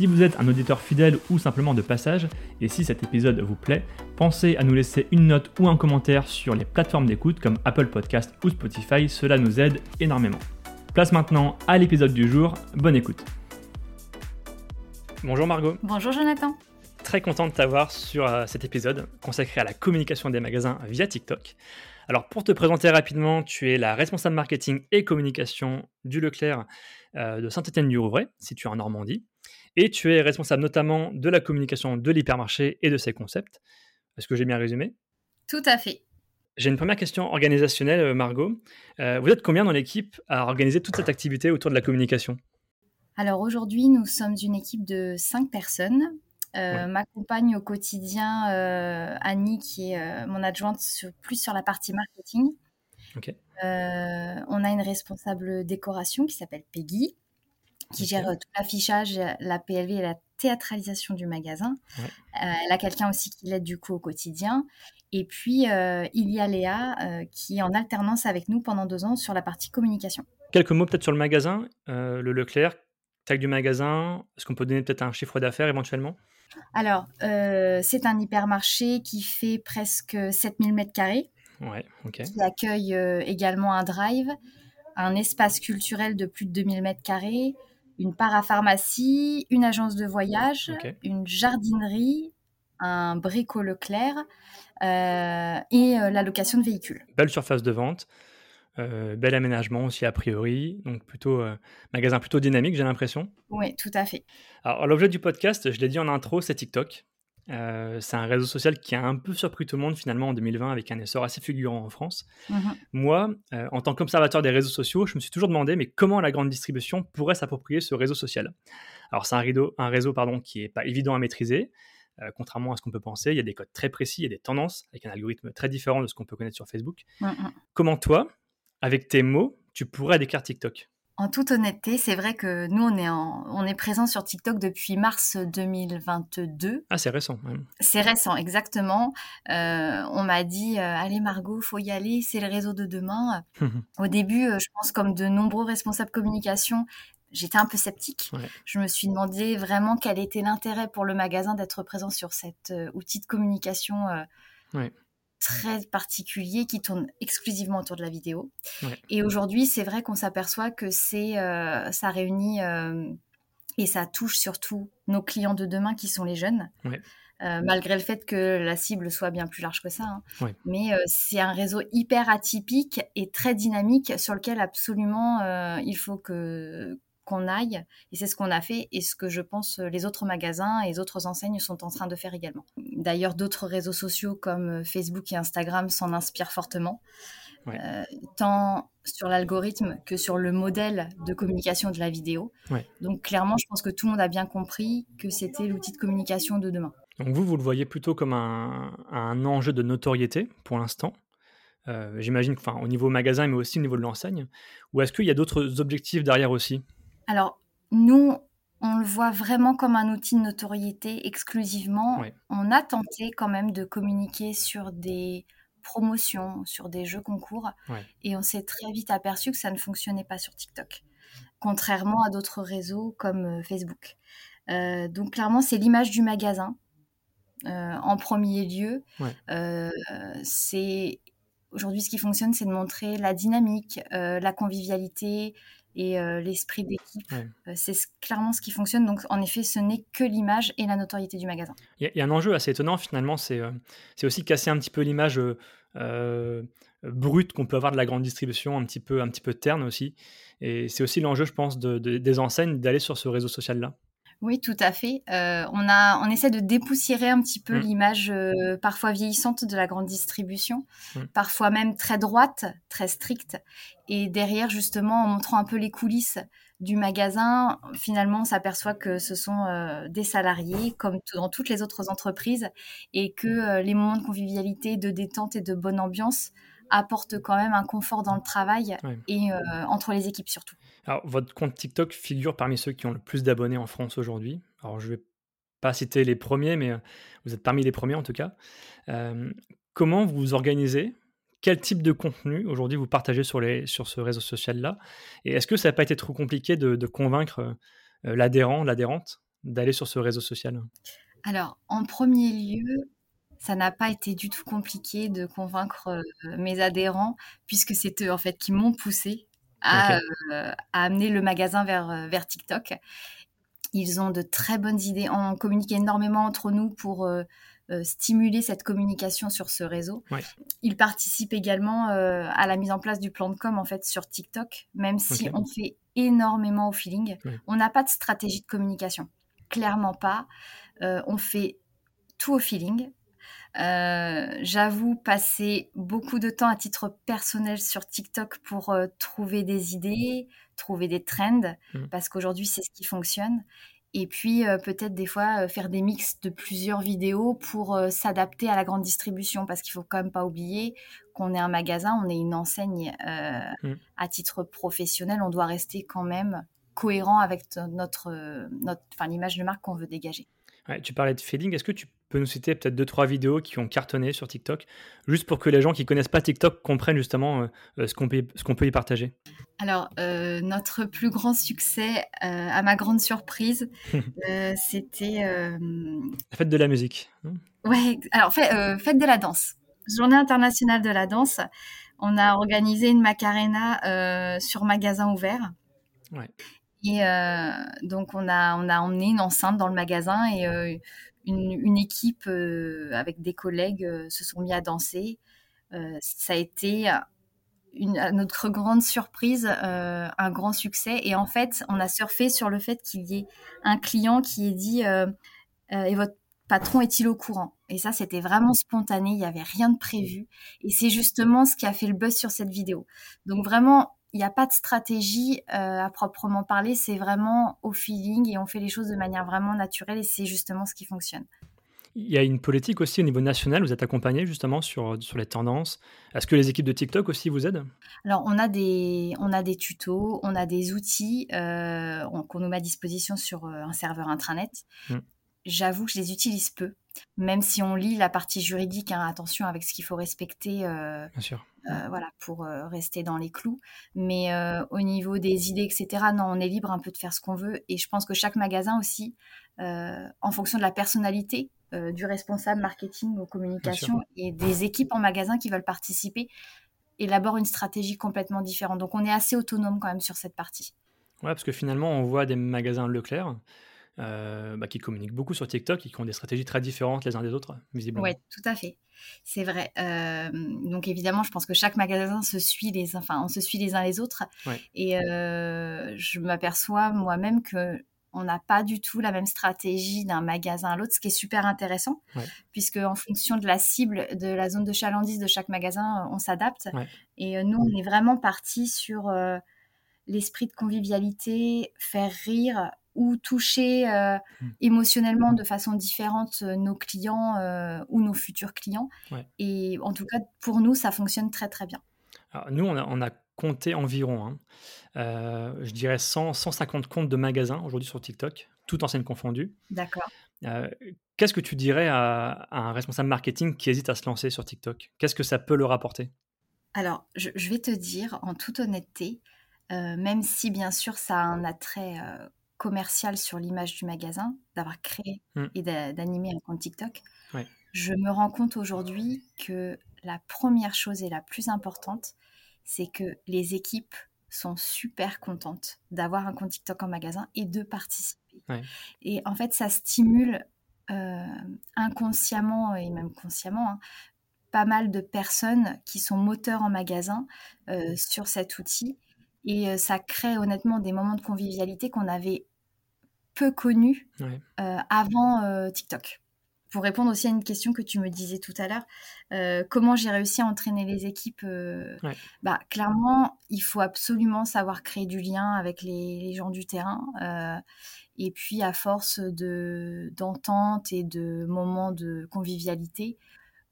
Si vous êtes un auditeur fidèle ou simplement de passage, et si cet épisode vous plaît, pensez à nous laisser une note ou un commentaire sur les plateformes d'écoute comme Apple Podcast ou Spotify, cela nous aide énormément. Place maintenant à l'épisode du jour, bonne écoute. Bonjour Margot. Bonjour Jonathan. Très content de t'avoir sur euh, cet épisode consacré à la communication des magasins via TikTok. Alors pour te présenter rapidement, tu es la responsable marketing et communication du Leclerc euh, de Saint-Étienne-du-Rouvray, situé en Normandie. Et tu es responsable notamment de la communication de l'hypermarché et de ses concepts. Est-ce que j'ai bien résumé? Tout à fait. J'ai une première question organisationnelle, euh, Margot. Euh, vous êtes combien dans l'équipe à organiser toute cette activité autour de la communication? Alors aujourd'hui, nous sommes une équipe de cinq personnes. Euh, M'accompagne au quotidien Annie, qui est mon adjointe plus sur la partie marketing. on a une responsable décoration qui s'appelle Peggy qui gère euh, tout l'affichage, la PLV et la théâtralisation du magasin. Euh, elle a quelqu'un aussi qui l'aide du coup au quotidien. Et puis, euh, il y a Léa qui est en alternance avec nous pendant deux ans sur la partie communication. Quelques mots peut-être sur le magasin, le Leclerc, taille du magasin. Est-ce qu'on peut donner peut-être un chiffre d'affaires éventuellement? Alors, c'est un hypermarché qui fait presque 7000 m2. Ouais, ok. Qui accueille également un drive, un espace culturel de plus de 2000 m2, une parapharmacie, une agence de voyage, une jardinerie, un brico Leclerc euh, et euh, la location de véhicules. Belle surface de vente, euh, bel aménagement aussi a priori, donc plutôt magasin plutôt dynamique j'ai l'impression. Oui, tout à fait. Alors l'objet du podcast, je l'ai dit en intro, c'est TikTok. Euh, c'est un réseau social qui a un peu surpris tout le monde finalement en 2020 avec un essor assez fulgurant en France. Mhm. Moi, euh, en tant qu'observateur des réseaux sociaux, je me suis toujours demandé mais comment la grande distribution pourrait s'approprier ce réseau social? Alors c'est un, un, réseau pardon, qui n'est pas évident à maîtriser. Euh, contrairement à ce qu'on peut penser, il y a des codes très précis, il y a des tendances avec un algorithme très différent de ce qu'on peut connaître sur Facebook. Mhm. Comment toi, avec tes mots, tu pourrais décrire TikTok? En toute honnêteté, c'est vrai que nous, on est, on est présent sur TikTok depuis mars 2022. Ah, c'est récent. C'est récent, exactement. Euh, on m'a dit, euh, allez Margot, faut y aller, c'est le réseau de demain. Au début, euh, je pense comme de nombreux responsables communication, j'étais un peu sceptique. Je me suis demandé vraiment quel était l'intérêt pour le magasin d'être présent sur cet outil de communication ouais très particulier qui tourne exclusivement autour de la vidéo. Et aujourd'hui, c'est vrai qu'on s'aperçoit que c'est euh, ça réunit euh, et ça touche surtout nos clients de demain qui sont les jeunes. Euh, malgré le fait que la cible soit bien plus large que ça. Hein. Mais c'est un réseau hyper atypique et très dynamique sur lequel absolument il faut que qu'on aille. Et c'est ce qu'on a fait et ce que je pense les autres magasins et les autres enseignes sont en train de faire également. D'ailleurs, d'autres réseaux sociaux comme euh, Facebook et Instagram s'en inspirent fortement. Euh, tant sur l'algorithme que sur le modèle de communication de la vidéo. Donc clairement, je pense que tout le monde a bien compris que c'était l'outil de communication de demain. Donc vous, vous le voyez plutôt comme un, un enjeu de notoriété pour l'instant J'imagine au niveau magasin, mais aussi au niveau de l'enseigne. Ou est-ce qu'il y a d'autres objectifs derrière aussi? Alors, nous, on le voit vraiment comme un outil de notoriété exclusivement. On a tenté quand même de communiquer sur des promotions, sur des jeux concours, et on s'est très vite aperçu que ça ne fonctionnait pas sur TikTok, contrairement à d'autres réseaux comme euh, Facebook. Euh, donc clairement, c'est l'image du magasin euh, en premier lieu. c'est aujourd'hui ce qui fonctionne, c'est de montrer la dynamique, la convivialité, et euh, l'esprit d'équipe. Euh, c'est clairement ce qui fonctionne. Donc, en effet, ce n'est que l'image et la notoriété du magasin. Il y, a un enjeu assez étonnant, finalement, c'est euh, aussi casser un petit peu l'image brute qu'on peut avoir de la grande distribution, un petit peu, un petit peu terne aussi. Et c'est aussi l'enjeu, je pense, de, des enseignes d'aller sur ce réseau social-là. Oui, tout à fait. Euh, on, a, on essaie de dépoussiérer un petit peu mmh. l'image euh, parfois vieillissante de la grande distribution, mmh. parfois même très droite, très stricte, et derrière justement en montrant un peu les coulisses du magasin, finalement, on s'aperçoit que ce sont euh, des salariés, comme dans toutes les autres entreprises, et que euh, les moments de convivialité, de détente et de bonne ambiance apportent quand même un confort dans le travail et entre les équipes surtout. Alors, votre compte TikTok figure parmi ceux qui ont le plus d'abonnés en France aujourd'hui. Alors, je vais pas citer les premiers, mais vous êtes parmi les premiers en tout cas. comment vous vous organisez? Quel type de contenu aujourd'hui vous partagez sur, les, sur ce réseau social-là? Et est-ce que ça n'a pas été trop compliqué de, convaincre euh, l'adhérent, l'adhérente d'aller sur ce réseau social? Alors, en premier lieu, ça n'a pas été du tout compliqué de convaincre euh, mes adhérents, puisque c'est eux en fait qui m'ont poussé à, euh, amener le magasin vers, vers TikTok. Ils ont de très bonnes idées. On communique énormément entre nous pour euh, stimuler cette communication sur ce réseau. Il participe également euh, à la mise en place du plan de com en fait sur TikTok, même si on fait énormément au feeling. On n'a pas de stratégie de communication, clairement pas. Euh, on fait tout au feeling. J'avoue passer beaucoup de temps à titre personnel sur TikTok pour trouver des idées, trouver des trends, mmh. parce qu'aujourd'hui c'est ce qui fonctionne. Et puis euh, peut-être des fois euh, faire des mix de plusieurs vidéos pour euh, s'adapter à la grande distribution parce qu'il faut quand même pas oublier qu'on est un magasin, on est une enseigne mmh. à titre professionnel, on doit rester quand même cohérent avec notre, notre, l'image de marque qu'on veut dégager. tu parlais de feeling, est-ce que tu peux nous citer peut-être deux, trois vidéos qui ont cartonné sur TikTok, juste pour que les gens qui connaissent pas TikTok comprennent justement euh, euh, ce qu'on peut, qu'on peut y partager Alors, euh, notre plus grand succès, à ma grande surprise, c'était... La fête de la musique. Hein ouais, alors fête de la danse. Journée internationale de la danse. On a organisé une Macarena sur magasin ouvert. Ouais. Et donc, on a, on a emmené une enceinte dans le magasin et une, équipe euh, avec des collègues euh, se sont mis à danser. Euh, ça a été une, à notre grande surprise, un grand succès. Et en fait, on a surfé sur le fait qu'il y ait un client qui ait dit Et votre patron est-il au courant? Et ça, c'était vraiment spontané, il n'y avait rien de prévu. Et c'est justement ce qui a fait le buzz sur cette vidéo. Donc vraiment, il n'y a pas de stratégie euh, à proprement parler, c'est vraiment au feeling et on fait les choses de manière vraiment naturelle et c'est justement ce qui fonctionne. Il y a une politique aussi au niveau national, vous êtes accompagné justement sur, sur les tendances. Est-ce que les équipes de TikTok aussi vous aident? Alors on a, des, on a des tutos, on a des outils euh, qu'on nous met à disposition sur euh, un serveur intranet. Mmh. J'avoue que je les utilise peu, même si on lit la partie juridique, hein, attention avec ce qu'il faut respecter. Bien sûr euh, voilà, pour euh, rester dans les clous. Mais euh, au niveau des idées, etc., non, on est libre un peu de faire ce qu'on veut. Et je pense que chaque magasin aussi, en fonction de la personnalité du responsable marketing ou communication et des équipes en magasin qui veulent participer, élabore une stratégie complètement différente. Donc on est assez autonome quand même sur cette partie. Ouais, parce que finalement, on voit des magasins Leclerc euh, bah, qui communiquent beaucoup sur TikTok et qui ont des stratégies très différentes les uns des autres, visiblement. Oui, tout à fait. C'est vrai. Euh, donc évidemment, je pense que chaque magasin se suit les, enfin, on se suit les uns les autres. Et euh, je m'aperçois moi-même que on n'a pas du tout la même stratégie d'un magasin à l'autre, ce qui est super intéressant, puisque en fonction de la cible, de la zone de chalandise de chaque magasin, on s'adapte. Et nous, on est vraiment parti sur l'esprit de convivialité, faire rire, ou toucher euh, mmh. émotionnellement de façon différente euh, nos clients euh, ou nos futurs clients. Et en tout cas, pour nous, ça fonctionne très très bien. nous, on a, compté environ, hein, je dirais 100, 150 comptes de magasins aujourd'hui sur TikTok, toutes enseignes confondues. D'accord. Qu'est-ce que tu dirais à, un responsable marketing qui hésite à se lancer sur TikTok? Qu'est-ce que ça peut leur apporter? Alors, je, je, vais te dire en toute honnêteté, même si bien sûr ça a un attrait commercial sur l'image du magasin, d'avoir créé mm. et d'animer un compte TikTok, je me rends compte aujourd'hui que la première chose et la plus importante, c'est que les équipes sont super contentes d'avoir un compte TikTok en magasin et de participer. Et en fait, ça stimule euh, inconsciemment et même consciemment hein, pas mal de personnes qui sont moteurs en magasin euh, sur cet outil. Et euh, ça crée honnêtement des moments de convivialité qu'on avait peu connu euh, avant euh, TikTok. pour répondre aussi à une question que tu me disais tout à l'heure, euh, comment j'ai réussi à entraîner les équipes bah, Clairement, il faut absolument savoir créer du lien avec les, gens du terrain. Et puis, à force d'entente et de moments de convivialité,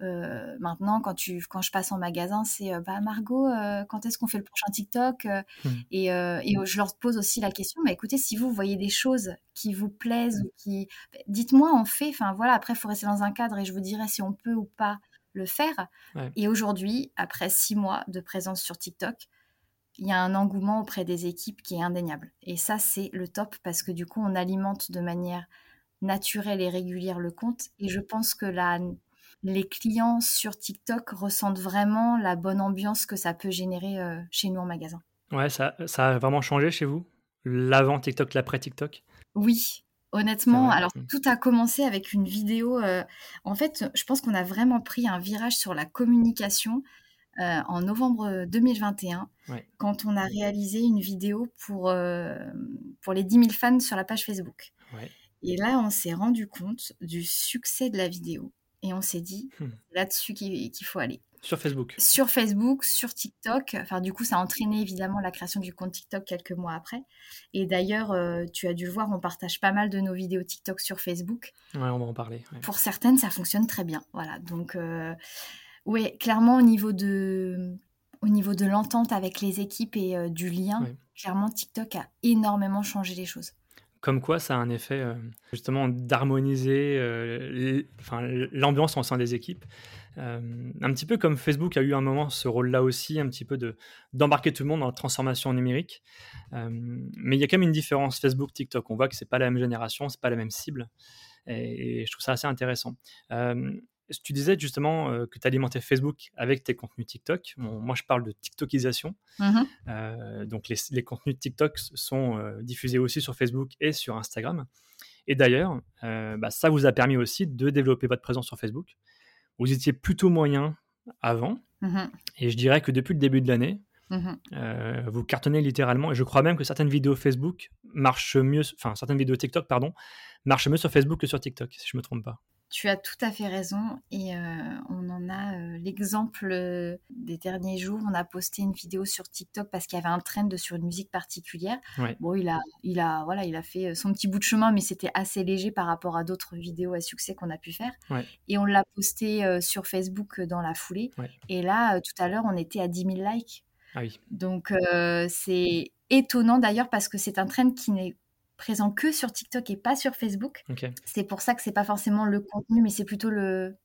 euh, maintenant, quand, tu, quand je passe en magasin, c'est euh, bah, Margot, euh, quand est-ce qu'on fait le prochain TikTok mmh. et, et, je leur pose aussi la question mais écoutez, si vous voyez des choses qui vous plaisent ou qui. Bah, dites-moi, on fait. Enfin voilà, après, il faut rester dans un cadre et je vous dirai si on peut ou pas le faire. Et aujourd'hui, après six mois de présence sur TikTok, il y a un engouement auprès des équipes qui est indéniable. Et ça, c'est le top parce que du coup, on alimente de manière naturelle et régulière le compte. Et je pense que la les clients sur TikTok ressentent vraiment la bonne ambiance que ça peut générer euh, chez nous en magasin. Ouais, ça, ça a vraiment changé chez vous? L'avant TikTok, l'après TikTok? Oui, honnêtement. Alors, tout a commencé avec une vidéo. Euh, en fait, je pense qu'on a vraiment pris un virage sur la communication euh, en novembre 2021, quand on a réalisé une vidéo pour, pour les 10 000 fans sur la page Facebook. Et là, on s'est rendu compte du succès de la vidéo. Et on s'est dit, hmm. là-dessus qu'il faut aller. Sur Facebook Sur Facebook, sur TikTok. Enfin, du coup, ça a entraîné évidemment la création du compte TikTok quelques mois après. Et d'ailleurs, euh, tu as dû le voir, on partage pas mal de nos vidéos TikTok sur Facebook. Ouais, on va en parler. Pour certaines, ça fonctionne très bien. Voilà. Donc, euh, oui, clairement, au niveau de, au niveau de l'entente avec les équipes et euh, du lien, clairement, TikTok a énormément changé les choses comme quoi ça a un effet euh, justement d'harmoniser euh, l'ambiance au sein des équipes. Euh, un petit peu comme Facebook a eu un moment ce rôle-là aussi, un petit peu de d'embarquer tout le monde dans la transformation numérique. mais il y a quand même une différence Facebook, TikTok. On voit que c'est pas la même génération, c'est pas la même cible, et, je trouve ça assez intéressant. Tu disais justement euh, que tu alimentais Facebook avec tes contenus TikTok. moi, je parle de TikTokisation. Mmh euh, donc, les, contenus TikTok sont euh, diffusés aussi sur Facebook et sur Instagram. Et d'ailleurs, bah, ça vous a permis aussi de développer votre présence sur Facebook. Vous étiez plutôt moyen avant. Mmh et je dirais que depuis le début de l'année, mmh vous cartonnez littéralement. Et je crois même que certaines vidéos Facebook marchent mieux, enfin, certaines vidéos TikTok, pardon, marchent mieux sur Facebook que sur TikTok, si je ne me trompe pas. Tu as tout à fait raison et euh, on en a euh, l'exemple euh, des derniers jours. On a posté une vidéo sur TikTok parce qu'il y avait un trend sur une musique particulière. Bon, il a, il a, voilà, il a fait son petit bout de chemin, mais c'était assez léger par rapport à d'autres vidéos à succès qu'on a pu faire. Et on l'a posté sur Facebook dans la foulée. Et là, tout à l'heure, on était à 10 000 likes. Ah oui. Donc c'est étonnant d'ailleurs parce que c'est un trend qui n'est présent que sur TikTok et pas sur Facebook. C'est pour ça que c'est pas forcément le contenu, mais c'est plutôt le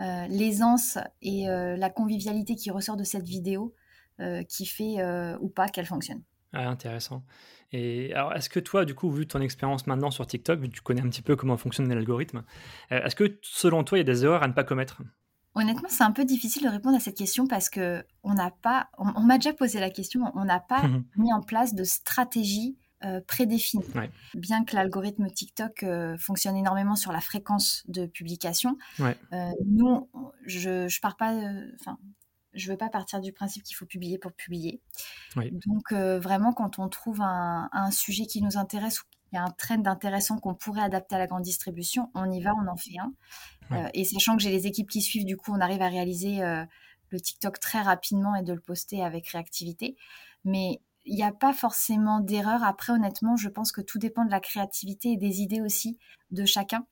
euh, l'aisance et euh, la convivialité qui ressort de cette vidéo euh, qui fait ou pas qu'elle fonctionne. Ah, intéressant. Et alors, est-ce que toi, du coup, vu ton expérience maintenant sur TikTok, vu que tu connais un petit peu comment fonctionne l'algorithme, est-ce que selon toi, il y a des erreurs à ne pas commettre? Honnêtement, c'est un peu difficile de répondre à cette question parce que on n'a pas, on m'a déjà posé la question, on n'a pas mis en place de stratégie euh, prédéfinie. Bien que l'algorithme TikTok euh, fonctionne énormément sur la fréquence de publication, euh, nous, je ne pars pas, enfin, je veux pas partir du principe qu'il faut publier pour publier. Donc vraiment, quand on trouve un, sujet qui nous intéresse ou il y a un trend intéressant qu'on pourrait adapter à la grande distribution, on y va, on en fait un. et sachant que j'ai les équipes qui suivent, du coup, on arrive à réaliser le TikTok très rapidement et de le poster avec réactivité. Mais il n'y a pas forcément d'erreur. Après, honnêtement, je pense que tout dépend de la créativité et des idées aussi de chacun.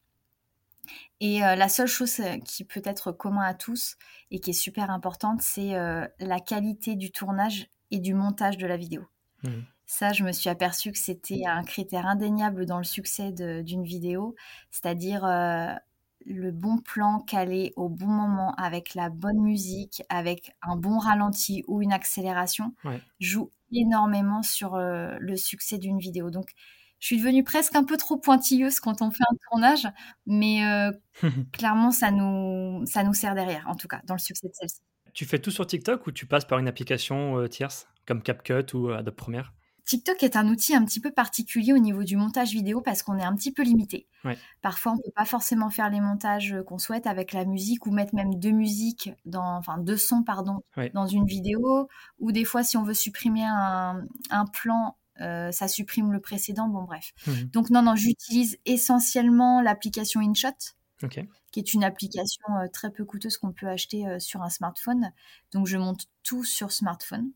Et euh, la seule chose euh, qui peut être commun à tous et qui est super importante, c'est euh, la qualité du tournage et du montage de la vidéo. Mmh. Ça, je me suis aperçue que c'était un critère indéniable dans le succès d'une vidéo, c'est-à-dire le bon plan calé au bon moment avec la bonne musique, avec un bon ralenti ou une accélération, joue énormément sur euh, le succès d'une vidéo. Donc, je suis devenue presque un peu trop pointilleuse quand on fait un tournage, mais euh, clairement, ça nous, ça nous sert derrière, en tout cas, dans le succès de celle-ci. Tu fais tout sur TikTok ou tu passes par une application euh, tierce, comme CapCut ou Adobe Premiere? TikTok est un outil un petit peu particulier au niveau du montage vidéo parce qu'on est un petit peu limité. Parfois, on ne peut pas forcément faire les montages qu'on souhaite avec la musique ou mettre même deux musiques, dans, enfin deux sons pardon, dans une vidéo. Ou des fois, si on veut supprimer un, plan, euh, ça supprime le précédent. Bon, bref. Mmh Donc non, non, j'utilise essentiellement l'application InShot qui est une application très peu coûteuse qu'on peut acheter sur un smartphone. Donc je monte tout sur smartphone.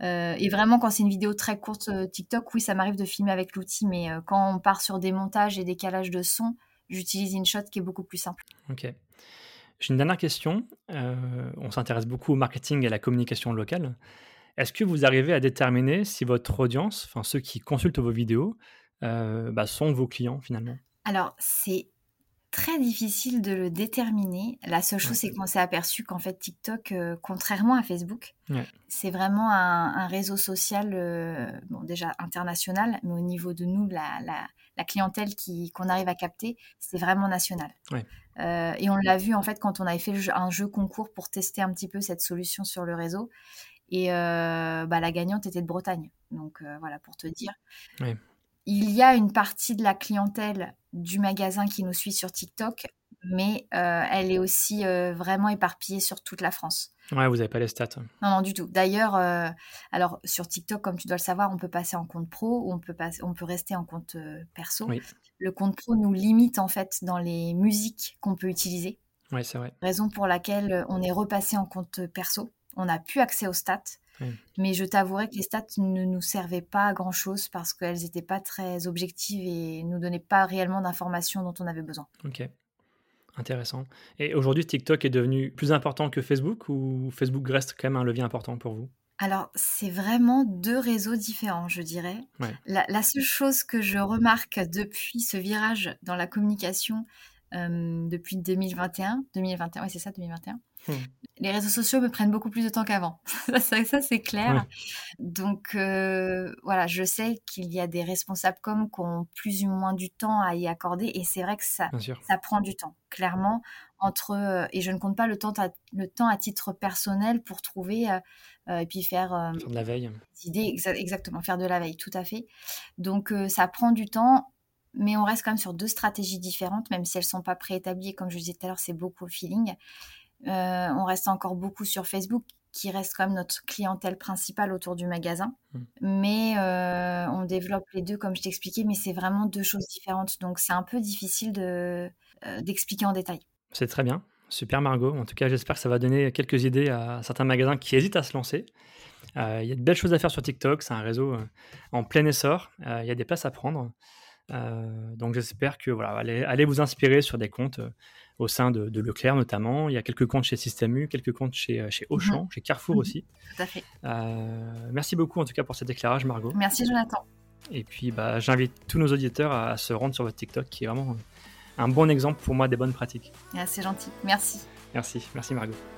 Et vraiment, quand c'est une vidéo très courte TikTok, oui, ça m'arrive de filmer avec l'outil, mais quand on part sur des montages et des calages de son, j'utilise InShot qui est beaucoup plus simple. Ok. J'ai une dernière question. on s'intéresse beaucoup au marketing et à la communication locale. Est-ce que vous arrivez à déterminer si votre audience, enfin ceux qui consultent vos vidéos, bah, sont vos clients finalement? Alors, c'est très difficile de le déterminer. La seule chose, c'est qu'on s'est aperçu qu'en fait, TikTok, euh, contrairement à Facebook, c'est vraiment un, réseau social, euh, bon, déjà international, mais au niveau de nous, la, la, clientèle qu'on arrive à capter, c'est vraiment national. Euh, et on l'a vu, en fait, quand on avait fait un jeu concours pour tester un petit peu cette solution sur le réseau. Et bah, la gagnante était de Bretagne. Donc, voilà, pour te dire. Il y a une partie de la clientèle du magasin qui nous suit sur TikTok, mais euh, elle est aussi euh, vraiment éparpillée sur toute la France. Ouais, vous n'avez pas les stats. Non, non, du tout. D'ailleurs, euh, alors sur TikTok, comme tu dois le savoir, on peut passer en compte pro ou on peut, passer, on peut rester en compte perso. Le compte pro nous limite en fait dans les musiques qu'on peut utiliser. Oui, c'est vrai. Raison pour laquelle on est repassé en compte perso. On n'a plus accès aux stats. Mais je t'avouerai que les stats ne nous servaient pas à grand chose parce qu'elles n'étaient pas très objectives et ne nous donnaient pas réellement d'informations dont on avait besoin. Ok, intéressant. Et aujourd'hui, TikTok est devenu plus important que Facebook ou Facebook reste quand même un levier important pour vous? Alors, c'est vraiment deux réseaux différents, je dirais. La, la, seule chose que je remarque depuis ce virage dans la communication, depuis 2021, 2021, oui c'est ça, 2021, Hmm. Les réseaux sociaux me prennent beaucoup plus de temps qu'avant. ça, c'est clair. Donc, euh, voilà, je sais qu'il y a des responsables comme qui ont plus ou moins du temps à y accorder. Et c'est vrai que ça, ça prend du temps, clairement. Entre, euh, et je ne compte pas le temps, à, le temps à titre personnel pour trouver euh, et puis faire, faire de la veille. Idées, exactement, faire de la veille, tout à fait. Donc, ça prend du temps mais on reste quand même sur deux stratégies différentes, même si elles ne sont pas préétablies. Comme je disais tout à l'heure, c'est beaucoup au feeling. Euh, on reste encore beaucoup sur Facebook, qui reste quand même notre clientèle principale autour du magasin. Hmm. Mais euh, on développe les deux, comme je t'expliquais, mais c'est vraiment deux choses différentes. Donc c'est un peu difficile de, euh, d'expliquer en détail. C'est très bien. Super Margot. En tout cas, j'espère que ça va donner quelques idées à certains magasins qui hésitent à se lancer. Il y a de belles choses à faire sur TikTok. C'est un réseau en plein essor. Il y a des places à prendre. Donc j'espère que voilà, allez, vous inspirer sur des comptes au sein de, Leclerc notamment. Il y a quelques comptes chez Système U, quelques comptes chez, euh, chez Auchan, mhm. chez Carrefour mhm. aussi. Tout à fait. Euh, merci beaucoup en tout cas pour cet éclairage, Margot. Merci Jonathan. Et puis bah, j'invite tous nos auditeurs à, se rendre sur votre TikTok qui est vraiment un bon exemple pour moi des bonnes pratiques. Ah, c'est gentil. Merci. Merci. Merci Margot.